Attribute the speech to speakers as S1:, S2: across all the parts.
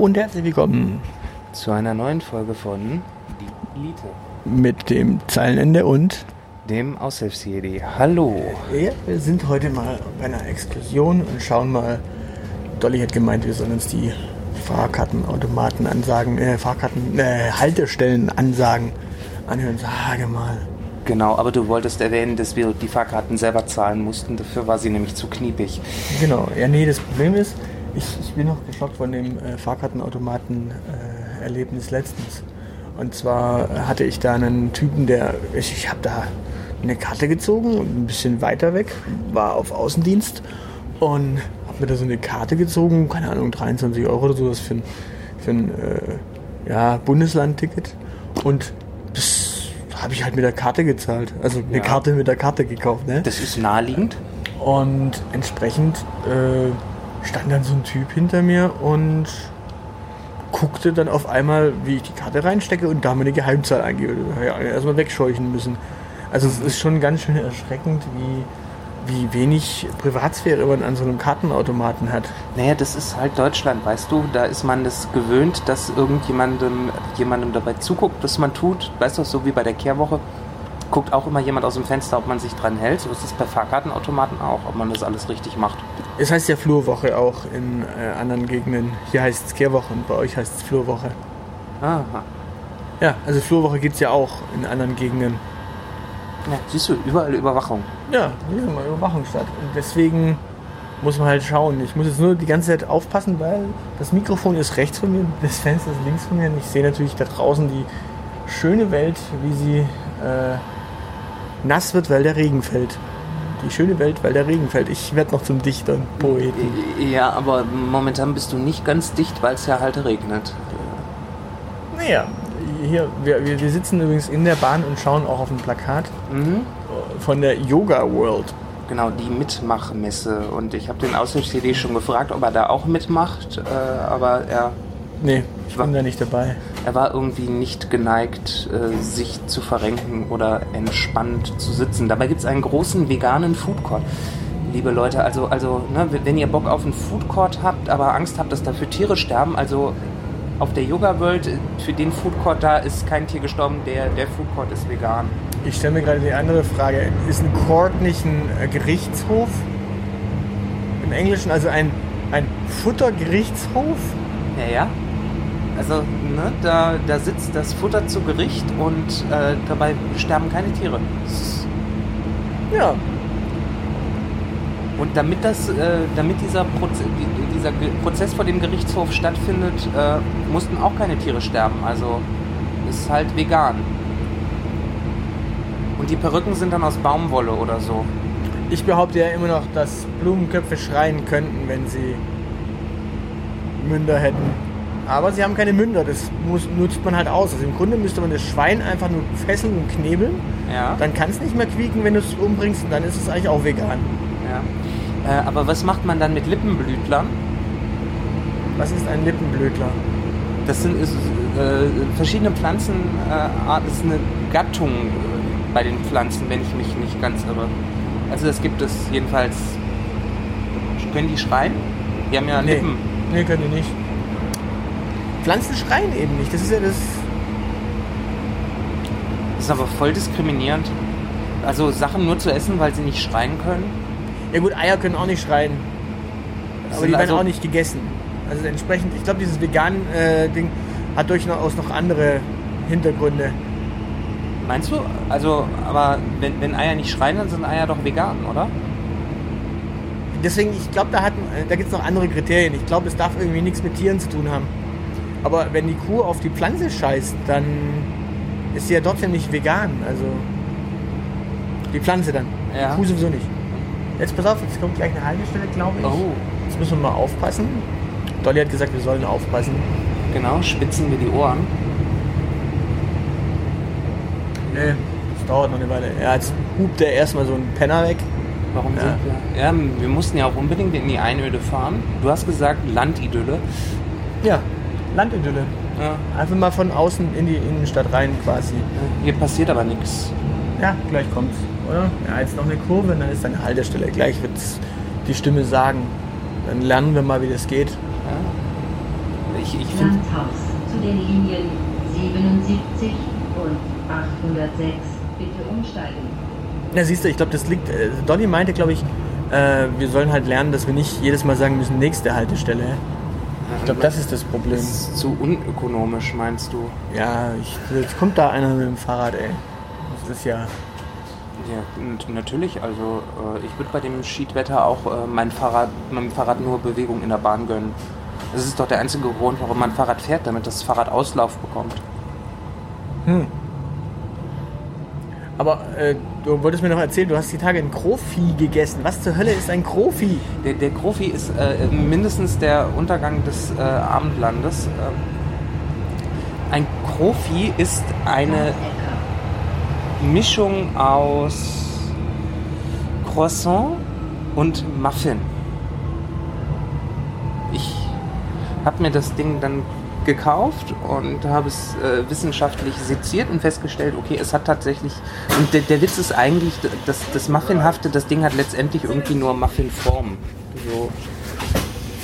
S1: Und herzlich willkommen
S2: zu einer neuen Folge von Die Elite.
S1: Mit dem Zeilenende und
S2: dem Aushilfsjedi. Hallo.
S1: Ja, wir sind heute mal bei einer Exkursion und schauen mal. Dolly hat gemeint, wir sollen uns die Fahrkartenautomaten ansagen, äh, Fahrkarten, äh, Haltestellen ansagen anhören. Sage mal.
S2: Genau, aber du wolltest erwähnen, dass wir die Fahrkarten selber zahlen mussten. Dafür war sie nämlich zu kniepig.
S1: Genau, ja, nee, das Problem ist, ich, ich bin noch geschockt von dem äh, Fahrkartenautomaten-Erlebnis letztens. Und zwar hatte ich da einen Typen, der, ich, ich habe da eine Karte gezogen, ein bisschen weiter weg, war auf Außendienst und habe mir da so eine Karte gezogen, keine Ahnung, 23 Euro oder sowas für ein, für ein äh, ja, Bundeslandticket. Und das habe ich halt mit der Karte gezahlt. Also eine ja. Karte mit der Karte gekauft. Ne?
S2: Das ist naheliegend.
S1: Und entsprechend äh, stand dann so ein Typ hinter mir und guckte dann auf einmal, wie ich die Karte reinstecke und da meine Geheimzahl eingebe. Ja, erstmal wegscheuchen müssen. Also es ist schon ganz schön erschreckend, wie, wie wenig Privatsphäre man an so einem Kartenautomaten hat.
S2: Naja, das ist halt Deutschland, weißt du. Da ist man das gewöhnt, dass irgendjemandem jemandem dabei zuguckt, was man tut. Weißt du, so wie bei der Kehrwoche guckt auch immer jemand aus dem Fenster, ob man sich dran hält. So ist es bei Fahrkartenautomaten auch, ob man das alles richtig macht.
S1: Es heißt ja Flurwoche auch in äh, anderen Gegenden. Hier heißt es Kehrwoche und bei euch heißt es Flurwoche.
S2: Aha.
S1: Ja, also Flurwoche gibt es ja auch in anderen Gegenden.
S2: Ja, siehst du, überall Überwachung.
S1: Ja, hier ist mal Überwachung statt. Und deswegen muss man halt schauen. Ich muss jetzt nur die ganze Zeit aufpassen, weil das Mikrofon ist rechts von mir, das Fenster ist links von mir und ich sehe natürlich da draußen die schöne Welt, wie sie äh, nass wird, weil der Regen fällt. Die schöne Welt, weil der Regen fällt. Ich werde noch zum Dichter und Poeten.
S2: Ja, aber momentan bist du nicht ganz dicht, weil es ja halt regnet.
S1: Naja, hier, wir, wir sitzen übrigens in der Bahn und schauen auch auf ein Plakat mhm. von der Yoga World.
S2: Genau, die Mitmachmesse. Und ich habe den Aushilfs-CD schon gefragt, ob er da auch mitmacht, äh, aber er.
S1: Nee, ich war, bin da nicht dabei.
S2: Er war irgendwie nicht geneigt, äh, sich zu verrenken oder entspannt zu sitzen. Dabei gibt es einen großen veganen Foodcourt liebe Leute. Also, also ne, wenn ihr Bock auf einen Foodcourt habt, aber Angst habt, dass dafür Tiere sterben, also auf der Yoga World, für den Food Court da ist kein Tier gestorben, der, der Food Court ist vegan.
S1: Ich stelle mir gerade die andere Frage. Ist ein Court nicht ein äh, Gerichtshof? Im Englischen also ein, ein Futtergerichtshof?
S2: Ja, ja. Also, ne, da, da sitzt das Futter zu Gericht und äh, dabei sterben keine Tiere.
S1: Ja,
S2: und damit, das, äh, damit dieser, Proze dieser Prozess vor dem Gerichtshof stattfindet, äh, mussten auch keine Tiere sterben. Also ist halt vegan. Und die Perücken sind dann aus Baumwolle oder so.
S1: Ich behaupte ja immer noch, dass Blumenköpfe schreien könnten, wenn sie Münder hätten. Aber sie haben keine Münder, das muss, nutzt man halt aus. Also im Grunde müsste man das Schwein einfach nur fesseln und knebeln.
S2: Ja.
S1: Dann kann es nicht mehr quieken, wenn du es umbringst und dann ist es eigentlich auch vegan.
S2: Ja. Äh, aber was macht man dann mit Lippenblütlern?
S1: Was ist ein Lippenblütler?
S2: Das sind ist, äh, verschiedene Pflanzenarten, äh, ist eine Gattung äh, bei den Pflanzen, wenn ich mich nicht ganz irre. Also das gibt es jedenfalls. Können die schreien? Die haben ja
S1: nee.
S2: Lippen.
S1: Nee, können die nicht. Pflanzen schreien eben nicht. Das ist ja das.
S2: Das ist aber voll diskriminierend. Also Sachen nur zu essen, weil sie nicht schreien können.
S1: Ja gut, Eier können auch nicht schreien. Aber die werden also auch nicht gegessen. Also entsprechend, ich glaube, dieses vegan äh, hat durchaus noch andere Hintergründe.
S2: Meinst du? Also, aber wenn, wenn Eier nicht schreien, dann sind Eier doch vegan, oder?
S1: Deswegen, ich glaube, da, da gibt es noch andere Kriterien. Ich glaube, es darf irgendwie nichts mit Tieren zu tun haben. Aber wenn die Kuh auf die Pflanze scheißt, dann ist sie ja trotzdem nicht vegan. Also die Pflanze dann.
S2: Ja.
S1: Die Kuh sowieso nicht. Jetzt pass auf, jetzt kommt gleich eine Haltestelle, glaube ich.
S2: Oh.
S1: Jetzt müssen wir mal aufpassen. Dolly hat gesagt, wir sollen aufpassen.
S2: Genau, spitzen wir die Ohren.
S1: Nee, das dauert noch eine Weile. Ja, jetzt hupt er erstmal so einen Penner weg.
S2: Warum ja. sind wir? Ja, wir mussten ja auch unbedingt in die Einöde fahren. Du hast gesagt Landidylle.
S1: Ja, Landidylle. Ja. Einfach mal von außen in die Innenstadt rein quasi.
S2: Hier passiert aber nichts.
S1: Ja, gleich kommt's oder? Ja, jetzt noch eine Kurve und dann ist eine Haltestelle. Gleich wird die Stimme sagen. Dann lernen wir mal, wie das geht. Ja.
S2: ich, ich finde.
S3: Landhaus zu den Linien 77 und 806 bitte umsteigen.
S1: Ja, siehst du, ich glaube, das liegt. Äh, Donny meinte, glaube ich, äh, wir sollen halt lernen, dass wir nicht jedes Mal sagen müssen, nächste Haltestelle. Ich glaube, das ist das Problem.
S2: Das ist zu unökonomisch, meinst du?
S1: Ja, ich, jetzt kommt da einer mit dem Fahrrad, ey. Das ist ja.
S2: Ja, natürlich. Also äh, ich würde bei dem Schiedwetter auch äh, mein Fahrrad, meinem Fahrrad nur Bewegung in der Bahn gönnen. Das ist doch der einzige Grund, warum man Fahrrad fährt, damit das Fahrrad Auslauf bekommt.
S1: Hm. Aber äh, du wolltest mir noch erzählen, du hast die Tage ein Krofi gegessen. Was zur Hölle ist ein Krofi?
S2: Der, der Krofi ist äh, mindestens der Untergang des äh, Abendlandes. Ähm, ein Krofi ist eine Mischung aus Croissant und Muffin. Ich habe mir das Ding dann gekauft und habe es äh, wissenschaftlich seziert und festgestellt, okay, es hat tatsächlich, und der, der Witz ist eigentlich, dass das Muffinhafte, das Ding hat letztendlich irgendwie nur Muffinform. So,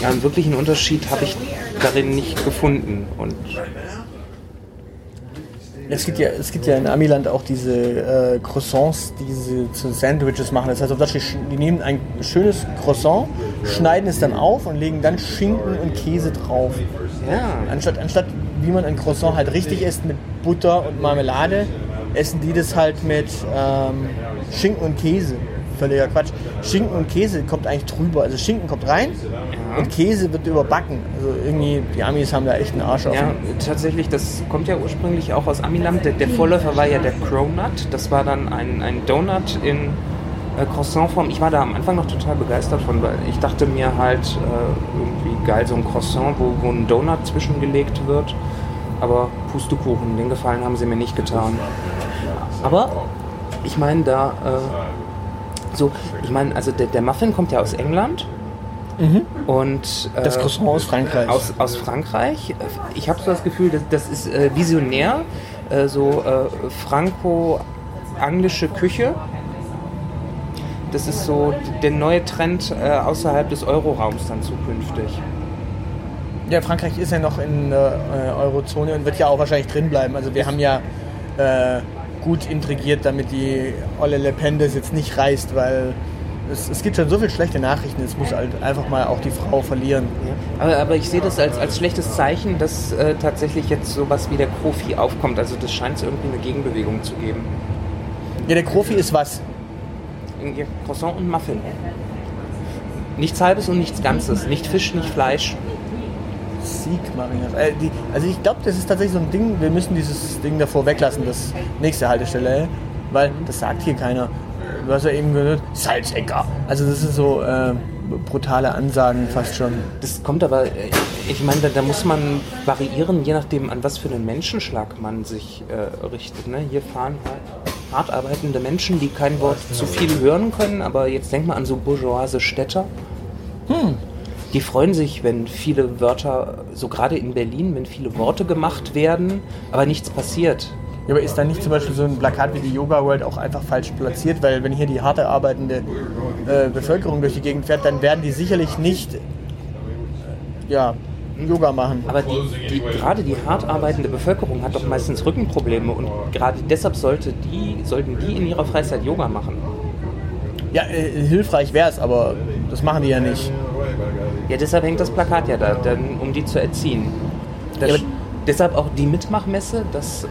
S2: ja, einen wirklichen Unterschied habe ich darin nicht gefunden. Und
S1: Es gibt ja, es gibt ja in Amiland auch diese äh, Croissants, die sie zu Sandwiches machen. Das heißt, auf Deutsch, die nehmen ein schönes Croissant, schneiden es dann auf und legen dann Schinken und Käse drauf.
S2: ja,
S1: Anstatt, anstatt wie man ein Croissant halt richtig isst mit Butter und Marmelade, essen die das halt mit ähm, Schinken und Käse. Völliger Quatsch. Schinken und Käse kommt eigentlich drüber. Also Schinken kommt rein und Käse wird überbacken. Also irgendwie, die Amis haben da echt einen Arsch auf.
S2: Ja, tatsächlich, das kommt ja ursprünglich auch aus Amiland. Der, der Vorläufer war ja der Cronut. Das war dann ein, ein Donut in äh, Croissantform. Ich war da am Anfang noch total begeistert von, weil ich dachte mir halt äh, irgendwie geil, so ein Croissant, wo, wo ein Donut zwischengelegt wird. Aber Pustekuchen, den Gefallen haben sie mir nicht getan. Aber ich meine, da äh, so, ich meine, also der, der Muffin kommt ja aus England. Und äh,
S1: Das Croissant aus Frankreich.
S2: aus, aus Frankreich. Ich habe so das Gefühl, dass das ist äh, visionär, äh, so äh, franco-anglische Küche. Das ist so der neue Trend äh, außerhalb des Euroraums dann zukünftig.
S1: Ja, Frankreich ist ja noch in der äh, Eurozone und wird ja auch wahrscheinlich drin bleiben. Also wir haben ja äh, gut intrigiert, damit die Olle Le Pen das jetzt nicht reißt, weil es, es gibt schon so viele schlechte Nachrichten. Es muss halt einfach mal auch die Frau verlieren.
S2: Aber, aber ich sehe das als, als schlechtes Zeichen, dass äh, tatsächlich jetzt sowas wie der Profi aufkommt. Also das scheint es irgendwie eine Gegenbewegung zu geben.
S1: Ja, der Profi ist was?
S2: Croissant und Muffin. Nichts Halbes und nichts Ganzes. Nicht Fisch, nicht Fleisch.
S1: Siegmarinade. Äh, die, also ich glaube, das ist tatsächlich so ein Ding, wir müssen dieses Ding davor weglassen, das nächste Haltestelle, weil das sagt hier keiner. Du hast ja eben gehört, Salzecker. Also das ist so äh, brutale Ansagen fast schon.
S2: Das kommt aber, äh, ich meine, da, da muss man variieren, je nachdem, an was für einen Menschenschlag man sich äh, richtet. Ne? Hier fahren halt hart arbeitende Menschen, die kein Wort zu viel hören können, aber jetzt denk mal an so bourgeoise Städter. Die freuen sich, wenn viele Wörter, so gerade in Berlin, wenn viele Worte gemacht werden, aber nichts passiert.
S1: Ja, aber ist da nicht zum Beispiel so ein Plakat wie die Yoga World auch einfach falsch platziert? Weil wenn hier die harte arbeitende äh, Bevölkerung durch die Gegend fährt, dann werden die sicherlich nicht äh, ja, Yoga machen.
S2: Aber die, die, gerade die hart arbeitende Bevölkerung hat doch meistens Rückenprobleme und gerade deshalb sollte die, sollten die in ihrer Freizeit Yoga machen.
S1: Ja, äh, hilfreich wäre es, aber das machen die ja nicht.
S2: Ja, deshalb hängt das Plakat ja da, dann, um die zu erziehen. Das,
S1: Ja,
S2: deshalb auch die Mitmachmesse, das, äh,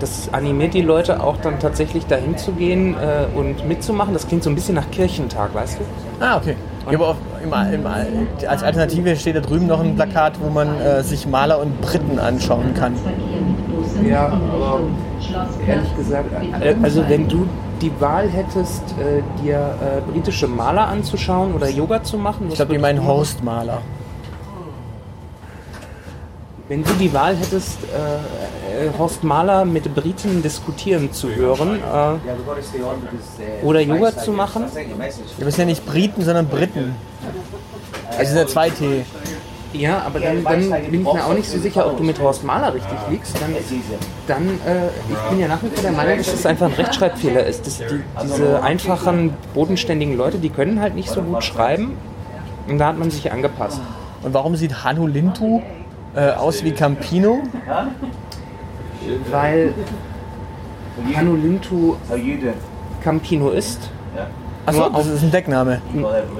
S2: das animiert die Leute auch dann tatsächlich dahin zu gehen äh, und mitzumachen. Das klingt so ein bisschen nach Kirchentag, weißt du?
S1: Ah, okay. Ja, aber auf, im, im, als Alternative steht da drüben noch ein Plakat, wo man äh, sich Maler und Briten anschauen kann.
S2: Ja, aber. Ehrlich gesagt, äh, also wenn du die Wahl hättest, äh, dir äh, britische Maler anzuschauen oder Yoga zu machen,
S1: Ich glaube, die meinen Horst Maler.
S2: Wenn du die Wahl hättest, äh, Horst Mahler mit Briten diskutieren zu hören äh, oder Yoga zu machen,
S1: das sind ja nicht Briten, sondern Briten. Es sind ja zwei T.
S2: ja, aber dann, dann bin ich mir auch nicht so sicher, ob du mit Horst Mahler richtig liegst. Dann, dann äh, ich bin ja nach wie vor der Meinung, dass es einfach ein Rechtschreibfehler ist. Dass die, diese einfachen, bodenständigen Leute, die können halt nicht so gut schreiben und da hat man sich angepasst.
S1: Und warum sieht Hanu Lintu äh, aus wie Campino?
S2: Weil
S4: doing?
S2: Campino ist.
S1: Achso, das ist ein Deckname.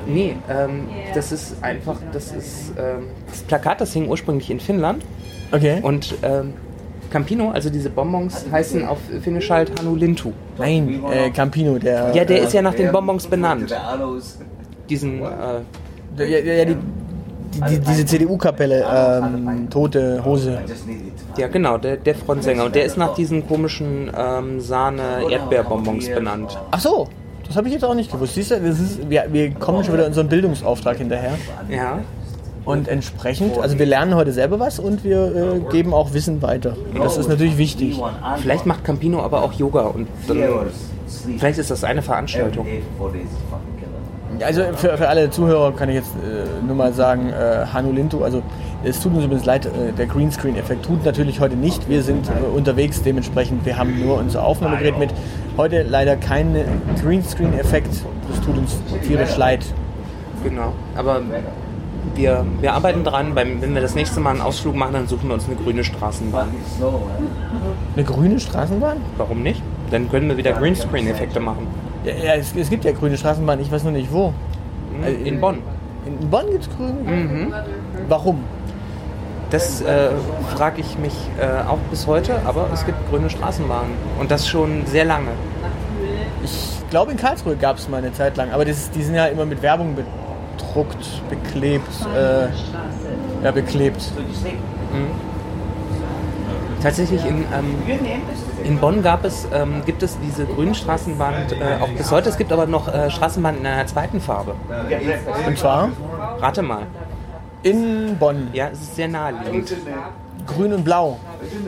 S2: Nee, ähm, das ist einfach, das ist ähm, das Plakat, das hing ursprünglich in Finnland
S1: Okay.
S2: und ähm, Campino, also diese Bonbons, heißen auf Finnisch halt Hanulintu.
S1: Nein, äh, Campino, der.
S2: Ja, der
S1: äh,
S2: ist ja nach den Bonbons benannt. Diesen, äh,
S1: der- ja, ja, die, die, die, diese CDU-Kapelle, ähm, Tote Hose.
S2: Ja genau, der, der Frontsänger. Und der ist nach diesen komischen ähm, Sahne-Erdbeerbonbons benannt.
S1: Ach so, das habe ich jetzt auch nicht gewusst. Siehst du, das ist, wir, wir kommen schon wieder in so einen Bildungsauftrag hinterher.
S2: Ja.
S1: Und entsprechend, also wir lernen heute selber was und wir äh, geben auch Wissen weiter. Und das ist natürlich wichtig.
S2: Vielleicht macht Campino aber auch Yoga und dann, vielleicht ist das eine Veranstaltung.
S1: Also für, für alle Zuhörer kann ich jetzt äh, nur mal sagen, äh, Hanu Lintu, also es tut uns übrigens leid, äh, der Greenscreen-Effekt tut natürlich heute nicht. Wir sind äh, unterwegs, dementsprechend, wir haben nur unser Aufnahmegerät mit. Heute leider kein Greenscreen-Effekt, das tut uns tierisch leid.
S2: Genau. Aber wir, wir arbeiten dran. Beim, wenn wir das nächste Mal einen Ausflug machen, dann suchen wir uns eine grüne Straßenbahn.
S1: Eine grüne Straßenbahn?
S2: Warum nicht? Dann können wir wieder Greenscreen-Effekte machen.
S1: Ja, ja es, es gibt ja grüne Straßenbahn, ich weiß nur nicht wo.
S2: Hm, In Bonn.
S1: In Bonn gibt es grüne? Warum?
S2: Das äh, frage ich mich äh, auch bis heute, aber es gibt grüne Straßenbahnen. Und das schon sehr lange.
S1: Ich glaube, in Karlsruhe gab es mal eine Zeit lang, aber das, die sind ja immer mit Werbung bedruckt, beklebt, äh, ja, beklebt.
S4: Sleep?
S2: Tatsächlich in, ähm, in Bonn gab es, ähm, gibt es diese grünen Straßenbahn äh, auch bis heute. Es gibt aber noch äh, Straßenbahnen in einer zweiten Farbe.
S1: Und zwar
S2: Rate mal.
S1: in Bonn.
S2: Ja, es ist sehr naheliegend.
S1: Grün und Blau,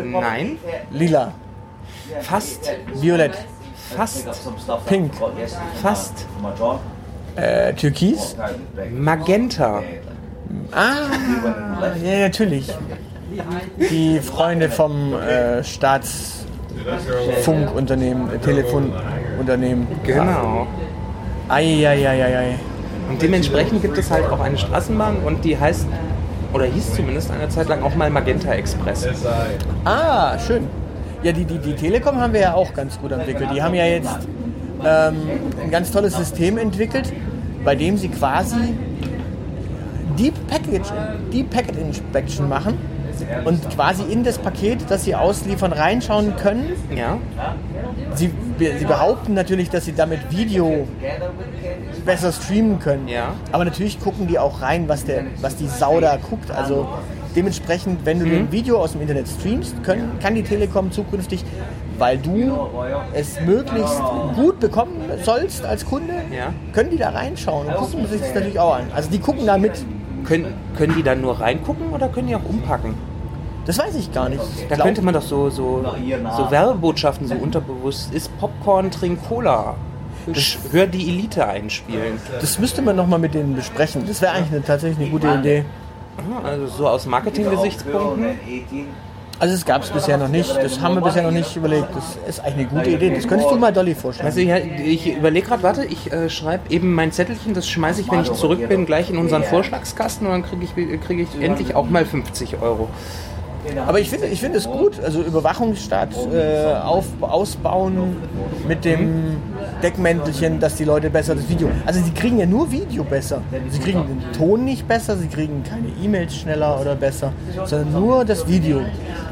S2: Nein,
S1: Lila,
S2: fast,
S1: Violett,
S2: fast,
S1: Pink.
S2: fast.
S1: äh, Türkis.
S2: Magenta.
S1: Ah, ja, natürlich. Die Freunde vom äh, Staatsfunkunternehmen, äh, Telefonunternehmen.
S2: Genau.
S1: Eieieiei.
S2: Und dementsprechend gibt es halt auch eine Straßenbahn und die heißt, oder hieß zumindest eine Zeit lang auch mal Magenta Express.
S1: Ah, schön. Ja, die, die, die Telekom haben wir ja auch ganz gut entwickelt. Die haben ja jetzt ähm, ein ganz tolles System entwickelt, bei dem sie quasi Deep Package, Deep Packet Inspection machen und quasi in das Paket, das sie ausliefern, reinschauen können.
S2: Ja,
S1: Sie, sie behaupten natürlich, dass sie damit Video besser streamen können.
S2: Ja.
S1: Aber natürlich gucken die auch rein, was, der, was die Sau da guckt. Also dementsprechend, wenn du ein Video aus dem Internet streamst, können, kann die Telekom zukünftig, weil du es möglichst gut bekommen sollst als Kunde,
S2: Ja.
S1: können die da reinschauen und gucken sich das natürlich auch an. Also die gucken da mit.
S2: Können, können die dann nur reingucken oder können die auch umpacken?
S1: Das weiß ich gar nicht. Ich
S2: Da
S1: glaub-
S2: könnte man doch so, so, so Werbebotschaften so unterbewusst, ist Popcorn, trink Cola. Sch- Hör die Elite einspielen.
S1: das müsste man nochmal mit denen besprechen. Das wäre eigentlich eine, tatsächlich eine gute Idee.
S2: Ah, Also so aus Marketing-Gesichtspunkten.
S4: 18.
S1: Also es gab es bisher noch nicht. Das haben wir bisher noch nicht überlegt. Das ist eigentlich eine gute Idee. Das könntest du mal Dolly vorschlagen.
S2: Also ja, ich überlege gerade, warte, ich äh, schreibe eben mein Zettelchen, das schmeiße ich, wenn ich zurück bin, gleich in unseren Vorschlagskasten und dann kriege ich, krieg ich endlich auch mal 50 Euro.
S1: Aber ich finde ich finde es gut. Also Überwachungsstaat äh, auf, ausbauen mit dem Deckmäntelchen, dass die Leute besser das Video. Also sie kriegen ja nur Video besser. Sie kriegen den Ton nicht besser, sie kriegen keine E-Mails schneller oder besser, sondern nur das Video.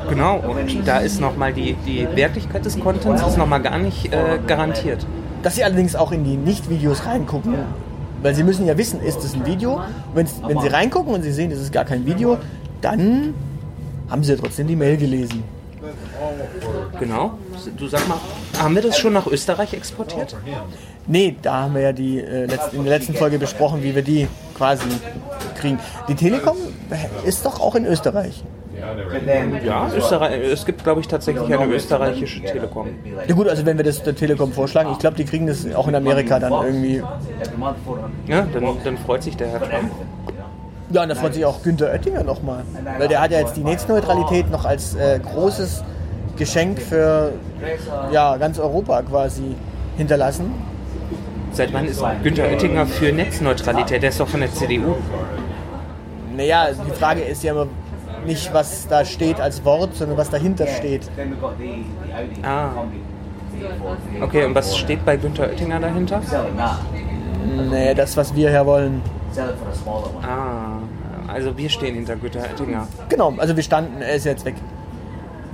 S2: Genau, und da ist nochmal die, die Wertigkeit des Contents ist nochmal gar nicht äh, garantiert.
S1: Dass sie allerdings auch in die Nicht-Videos reingucken. Weil sie müssen ja wissen, ist es ein Video? Und wenn sie reingucken und sie sehen, es ist gar kein Video, dann haben sie ja trotzdem die Mail gelesen.
S2: Genau. Du sag mal, haben wir das schon nach Österreich exportiert?
S1: Nee, da haben wir ja die, äh, letzt, in der letzten Folge besprochen, wie wir die quasi kriegen. Die Telekom ist doch auch in Österreich.
S2: Ja, Österreich, es gibt, glaube ich, tatsächlich eine österreichische Telekom.
S1: Ja gut, also wenn wir das der Telekom vorschlagen, ich glaube, die kriegen das auch in Amerika dann irgendwie.
S4: Every month 400.
S2: Ja, dann, dann freut sich der Herr Trump.
S1: Ja, und da freut sich auch Günther Oettinger nochmal. Weil der hat ja jetzt die Netzneutralität noch als äh, großes Geschenk für ja, ganz Europa quasi hinterlassen.
S2: Seit wann ist Günther Oettinger für Netzneutralität? Der ist doch von der CDU.
S1: Naja, die Frage ist ja immer nicht, was da steht als Wort, sondern was dahinter steht.
S2: Ah.
S4: Kombi. V8.
S2: Okay, und was steht bei Günther Oettinger dahinter?
S1: Nee, das, was wir hier wollen.
S2: Ah, also wir stehen hinter Günther Oettinger.
S1: Genau, also wir standen, er ist jetzt weg.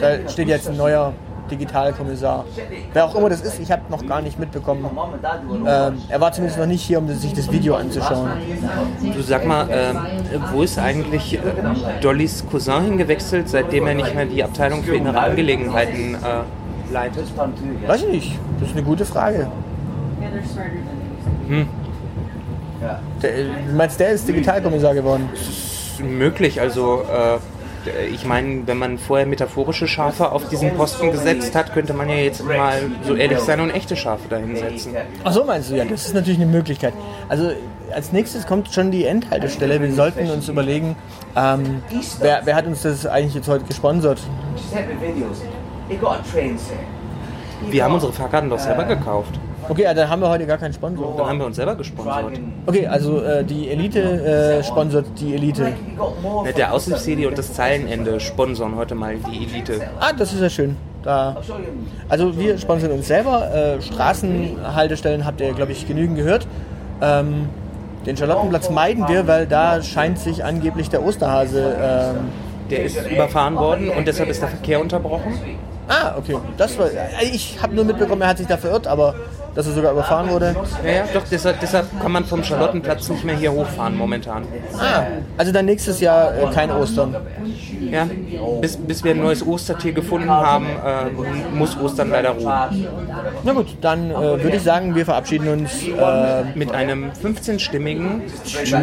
S1: Da steht jetzt ein neuer Digitalkommissar. Wer auch immer das ist, ich habe noch gar nicht mitbekommen. Ähm, er war zumindest noch nicht hier, um sich das Video anzuschauen.
S2: Du sag mal, äh, wo ist eigentlich äh, Dollys Cousin hingewechselt, seitdem er nicht mehr die Abteilung für innere Angelegenheiten äh, leitet?
S1: Weiß ich nicht, das ist eine gute Frage.
S2: Hm.
S1: Der, du meinst, der ist Digitalkommissar geworden?
S2: ist möglich. Also äh, ich meine, wenn man vorher metaphorische Schafe auf diesen Posten gesetzt hat, könnte man ja jetzt mal so ehrlich sein und echte Schafe dahinsetzen.
S1: Ach so meinst du, ja, das ist natürlich eine Möglichkeit. Also als nächstes kommt schon die Endhaltestelle. Wir sollten uns überlegen, ähm, wer, wer hat uns das eigentlich jetzt heute gesponsert?
S2: Wir haben unsere Fahrkarten doch selber gekauft.
S1: Okay, ja, dann haben wir heute gar keinen Sponsor.
S2: Dann haben wir uns selber gesponsert.
S1: Okay, also äh, die Elite äh, sponsert die Elite.
S4: From-
S2: Der Aushilfs-CD und das Zeilenende sponsern heute mal die Elite.
S1: Ah, das ist ja schön. Da, also wir sponsern uns selber. Äh, Straßenhaltestellen habt ihr, glaube ich, genügend gehört. Ähm, den Charlottenplatz meiden wir, weil da scheint sich angeblich der Osterhase. Ähm,
S2: Der ist überfahren worden und deshalb ist der Verkehr unterbrochen.
S1: ah, okay. Das war, äh, ich habe nur mitbekommen, er hat sich da verirrt, aber dass er sogar überfahren wurde.
S2: Ja, ja, doch, deshalb, deshalb kann man vom Charlottenplatz nicht mehr hier hochfahren momentan.
S1: Ah, also dann nächstes Jahr äh, kein Ostern.
S2: Ja, bis, bis wir ein neues Ostertier gefunden haben, äh, muss Ostern leider ruhen.
S1: Na gut, dann äh, würde ich sagen, wir verabschieden uns. Äh,
S2: Mit einem 15-stimmigen
S1: tschüss.